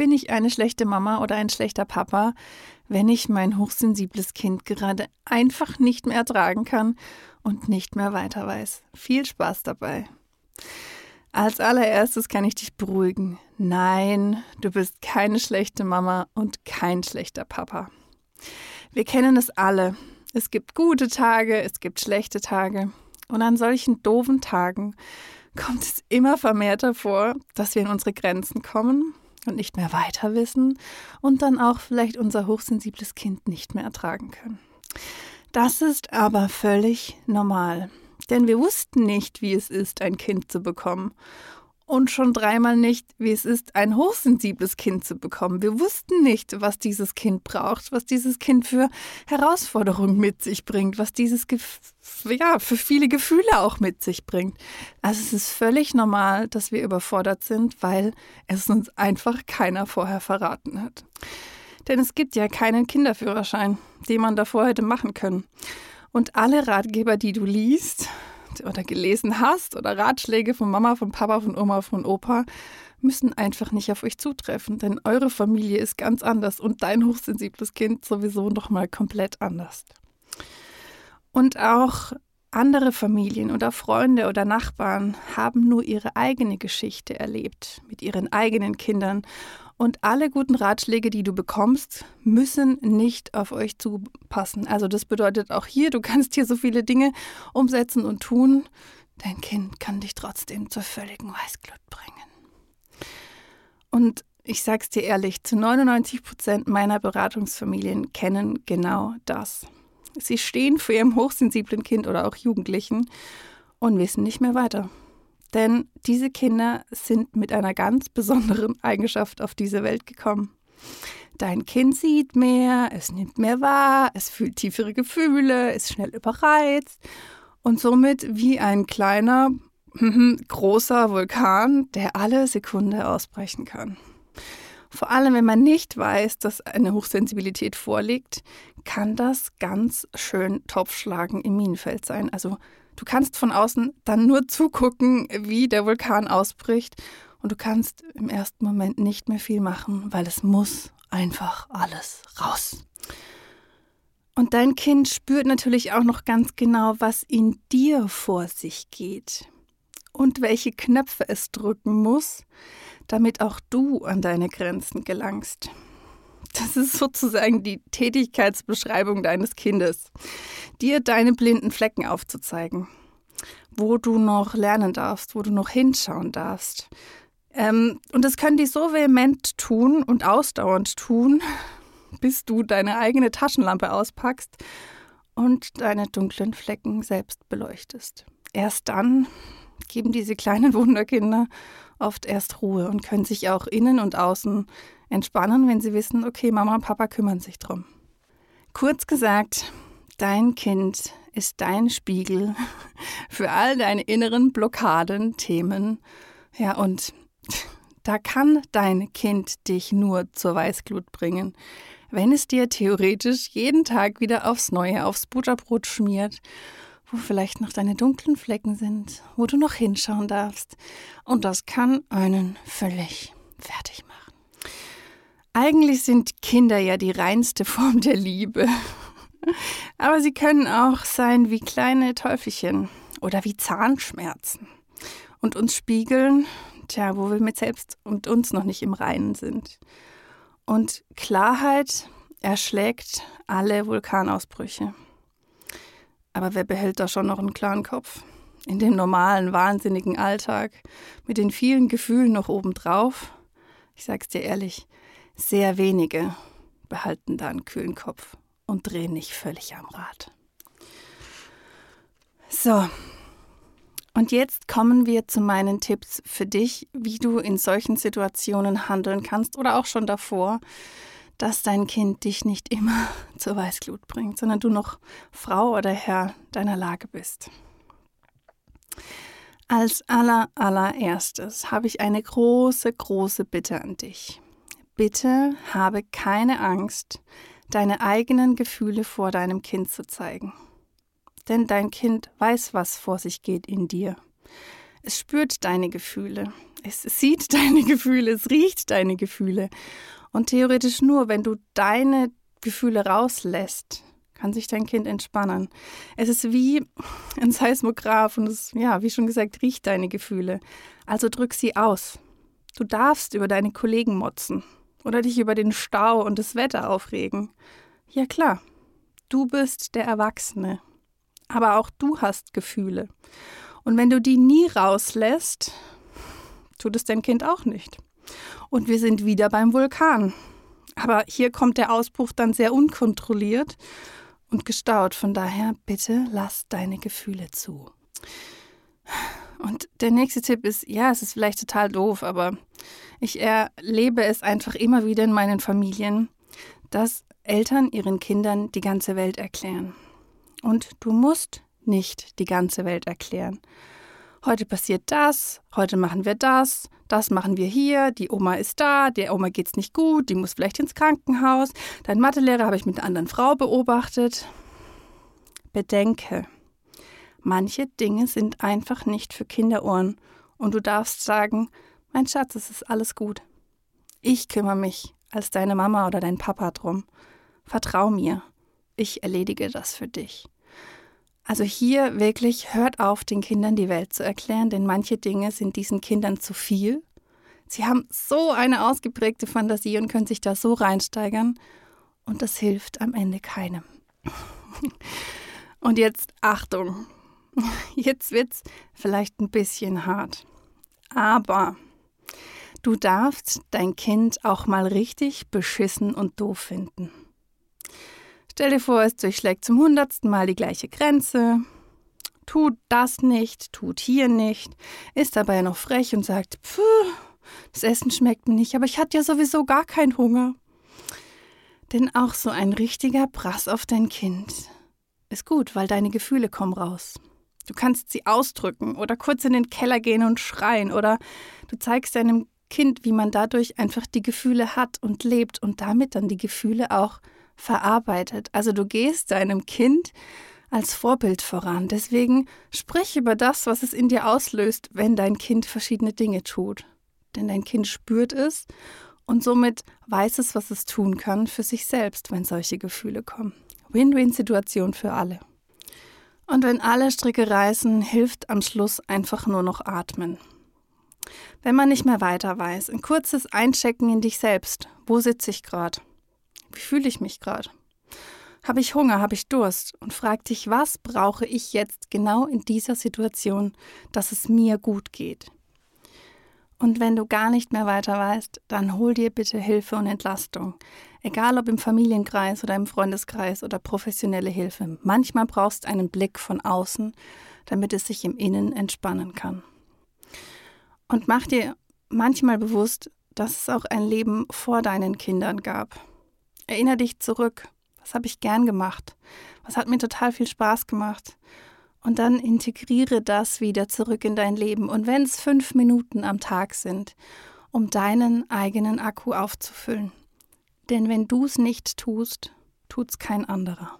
bin ich eine schlechte Mama oder ein schlechter Papa, wenn ich mein hochsensibles Kind gerade einfach nicht mehr ertragen kann und nicht mehr weiter weiß. Viel Spaß dabei. Als allererstes kann ich dich beruhigen. Nein, du bist keine schlechte Mama und kein schlechter Papa. Wir kennen es alle. Es gibt gute Tage, es gibt schlechte Tage. Und an solchen doofen Tagen kommt es immer vermehrter vor, dass wir in unsere Grenzen kommen und nicht mehr weiter wissen und dann auch vielleicht unser hochsensibles Kind nicht mehr ertragen können. Das ist aber völlig normal, denn wir wussten nicht, wie es ist, ein Kind zu bekommen und schon dreimal nicht, wie es ist, ein hochsensibles Kind zu bekommen. Wir wussten nicht, was dieses Kind braucht, was dieses Kind für Herausforderungen mit sich bringt, was dieses ja, für viele Gefühle auch mit sich bringt. Also es ist völlig normal, dass wir überfordert sind, weil es uns einfach keiner vorher verraten hat. Denn es gibt ja keinen Kinderführerschein, den man davor hätte machen können. Und alle Ratgeber, die du liest, oder gelesen hast oder Ratschläge von Mama, von Papa, von Oma, von Opa, müssen einfach nicht auf euch zutreffen, denn eure Familie ist ganz anders und dein hochsensibles Kind sowieso noch mal komplett anders. Und auch andere Familien oder Freunde oder Nachbarn haben nur ihre eigene Geschichte erlebt mit ihren eigenen Kindern und alle guten Ratschläge, die du bekommst, müssen nicht auf euch zupassen. Also das bedeutet auch hier, du kannst hier so viele Dinge umsetzen und tun. Dein Kind kann dich trotzdem zur völligen Weißglut bringen. Und ich sag's dir ehrlich, zu 99 Prozent meiner Beratungsfamilien kennen genau das. Sie stehen vor ihrem hochsensiblen Kind oder auch Jugendlichen und wissen nicht mehr weiter. Denn diese Kinder sind mit einer ganz besonderen Eigenschaft auf diese Welt gekommen. Dein Kind sieht mehr, es nimmt mehr wahr, es fühlt tiefere Gefühle, ist schnell überreizt und somit wie ein kleiner, großer Vulkan, der alle Sekunde ausbrechen kann. Vor allem, wenn man nicht weiß, dass eine Hochsensibilität vorliegt, kann das ganz schön Topfschlagen im Minenfeld sein. Also Du kannst von außen dann nur zugucken, wie der Vulkan ausbricht und du kannst im ersten Moment nicht mehr viel machen, weil es muss einfach alles raus. Und dein Kind spürt natürlich auch noch ganz genau, was in dir vor sich geht und welche Knöpfe es drücken muss, damit auch du an deine Grenzen gelangst. Das ist sozusagen die Tätigkeitsbeschreibung deines Kindes, dir deine blinden Flecken aufzuzeigen, wo du noch lernen darfst, wo du noch hinschauen darfst. Ähm, und das können die so vehement tun und ausdauernd tun, bis du deine eigene Taschenlampe auspackst und deine dunklen Flecken selbst beleuchtest. Erst dann geben diese kleinen Wunderkinder oft erst Ruhe und können sich auch innen und außen entspannen, wenn sie wissen, okay, Mama und Papa kümmern sich drum. Kurz gesagt, dein Kind ist dein Spiegel für all deine inneren Blockaden, Themen. Ja, und da kann dein Kind dich nur zur Weißglut bringen, wenn es dir theoretisch jeden Tag wieder aufs Neue aufs Butterbrot schmiert, wo vielleicht noch deine dunklen Flecken sind, wo du noch hinschauen darfst. Und das kann einen völlig fertig machen. Eigentlich sind Kinder ja die reinste Form der Liebe. Aber sie können auch sein wie kleine Teufelchen oder wie Zahnschmerzen und uns spiegeln, tja, wo wir mit selbst und uns noch nicht im Reinen sind. Und Klarheit erschlägt alle Vulkanausbrüche. Aber wer behält da schon noch einen klaren Kopf? In dem normalen, wahnsinnigen Alltag, mit den vielen Gefühlen noch obendrauf? Ich sag's dir ehrlich, sehr wenige behalten da einen kühlen Kopf und drehen nicht völlig am Rad. So, Und jetzt kommen wir zu meinen Tipps für dich, wie du in solchen Situationen handeln kannst oder auch schon davor, dass dein Kind dich nicht immer zur Weißglut bringt, sondern du noch Frau oder Herr deiner Lage bist. Als aller, allererstes habe ich eine große, große Bitte an dich. Bitte habe keine Angst, deine eigenen Gefühle vor deinem Kind zu zeigen. Denn dein Kind weiß, was vor sich geht in dir. Es spürt deine Gefühle. Es sieht deine Gefühle. Es riecht deine Gefühle. Und theoretisch nur, wenn du deine Gefühle rauslässt, kann sich dein Kind entspannen. Es ist wie ein Seismograph und es, ja, wie schon gesagt, riecht deine Gefühle. Also drück sie aus. Du darfst über deine Kollegen motzen oder dich über den Stau und das Wetter aufregen. Ja klar, du bist der Erwachsene. Aber auch du hast Gefühle. Und wenn du die nie rauslässt, tut es dein Kind auch nicht. Und wir sind wieder beim Vulkan. Aber hier kommt der Ausbruch dann sehr unkontrolliert und gestaut. Von daher bitte lass deine Gefühle zu. Und der nächste Tipp ist, ja, es ist vielleicht total doof, aber ich erlebe es einfach immer wieder in meinen Familien, dass Eltern ihren Kindern die ganze Welt erklären. Und du musst nicht die ganze Welt erklären. Heute passiert das, heute machen wir das, das machen wir hier, die Oma ist da, der Oma geht's nicht gut, die muss vielleicht ins Krankenhaus, dein Mathelehrer habe ich mit einer anderen Frau beobachtet. Bedenke, manche Dinge sind einfach nicht für Kinderohren und du darfst sagen, mein Schatz, es ist alles gut. Ich kümmere mich als deine Mama oder dein Papa drum. Vertrau mir, ich erledige das für dich. Also hier wirklich hört auf, den Kindern die Welt zu erklären, denn manche Dinge sind diesen Kindern zu viel. Sie haben so eine ausgeprägte Fantasie und können sich da so reinsteigern und das hilft am Ende keinem. Und jetzt Achtung. Jetzt wird's vielleicht ein bisschen hart. Aber du darfst dein Kind auch mal richtig beschissen und doof finden. Stell dir vor, es durchschlägt zum hundertsten Mal die gleiche Grenze, tut das nicht, tut hier nicht, ist dabei noch frech und sagt, Puh, das Essen schmeckt mir nicht, aber ich hatte ja sowieso gar keinen Hunger. Denn auch so ein richtiger Brass auf dein Kind ist gut, weil deine Gefühle kommen raus. Du kannst sie ausdrücken oder kurz in den Keller gehen und schreien oder du zeigst deinem Kind, wie man dadurch einfach die Gefühle hat und lebt und damit dann die Gefühle auch verarbeitet. Also du gehst deinem Kind als Vorbild voran. Deswegen sprich über das, was es in dir auslöst, wenn dein Kind verschiedene Dinge tut. Denn dein Kind spürt es und somit weiß es, was es tun kann für sich selbst, wenn solche Gefühle kommen. Win-Win-Situation für alle. Und wenn alle Stricke reißen, hilft am Schluss einfach nur noch atmen. Wenn man nicht mehr weiter weiß, ein kurzes Einchecken in dich selbst. Wo sitze ich gerade? Wie fühle ich mich gerade? Habe ich Hunger? Habe ich Durst? Und frag dich, was brauche ich jetzt genau in dieser Situation, dass es mir gut geht? Und wenn du gar nicht mehr weiter weißt, dann hol dir bitte Hilfe und Entlastung. Egal ob im Familienkreis oder im Freundeskreis oder professionelle Hilfe. Manchmal brauchst du einen Blick von außen, damit es sich im Innen entspannen kann. Und mach dir manchmal bewusst, dass es auch ein Leben vor deinen Kindern gab. Erinner dich zurück. Was habe ich gern gemacht? Was hat mir total viel Spaß gemacht? Und dann integriere das wieder zurück in dein Leben. Und wenn es fünf Minuten am Tag sind, um deinen eigenen Akku aufzufüllen. Denn wenn du es nicht tust, tut es kein anderer.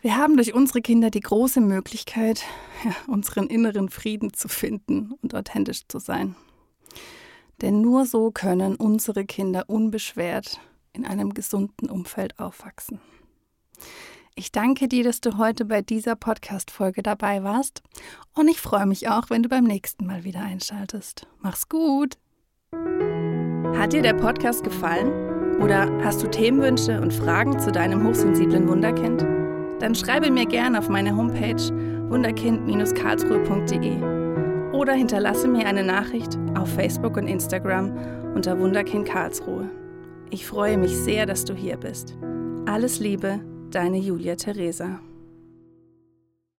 Wir haben durch unsere Kinder die große Möglichkeit, ja, unseren inneren Frieden zu finden und authentisch zu sein. Denn nur so können unsere Kinder unbeschwert in einem gesunden Umfeld aufwachsen. Ich danke dir, dass du heute bei dieser Podcast-Folge dabei warst und ich freue mich auch, wenn du beim nächsten Mal wieder einschaltest. Mach's gut! Hat dir der Podcast gefallen? Oder hast du Themenwünsche und Fragen zu deinem hochsensiblen Wunderkind? Dann schreibe mir gerne auf meine Homepage wunderkind-karlsruhe.de oder hinterlasse mir eine Nachricht auf Facebook und Instagram unter Wunderkind Karlsruhe. Ich freue mich sehr, dass du hier bist. Alles Liebe, deine Julia Theresa.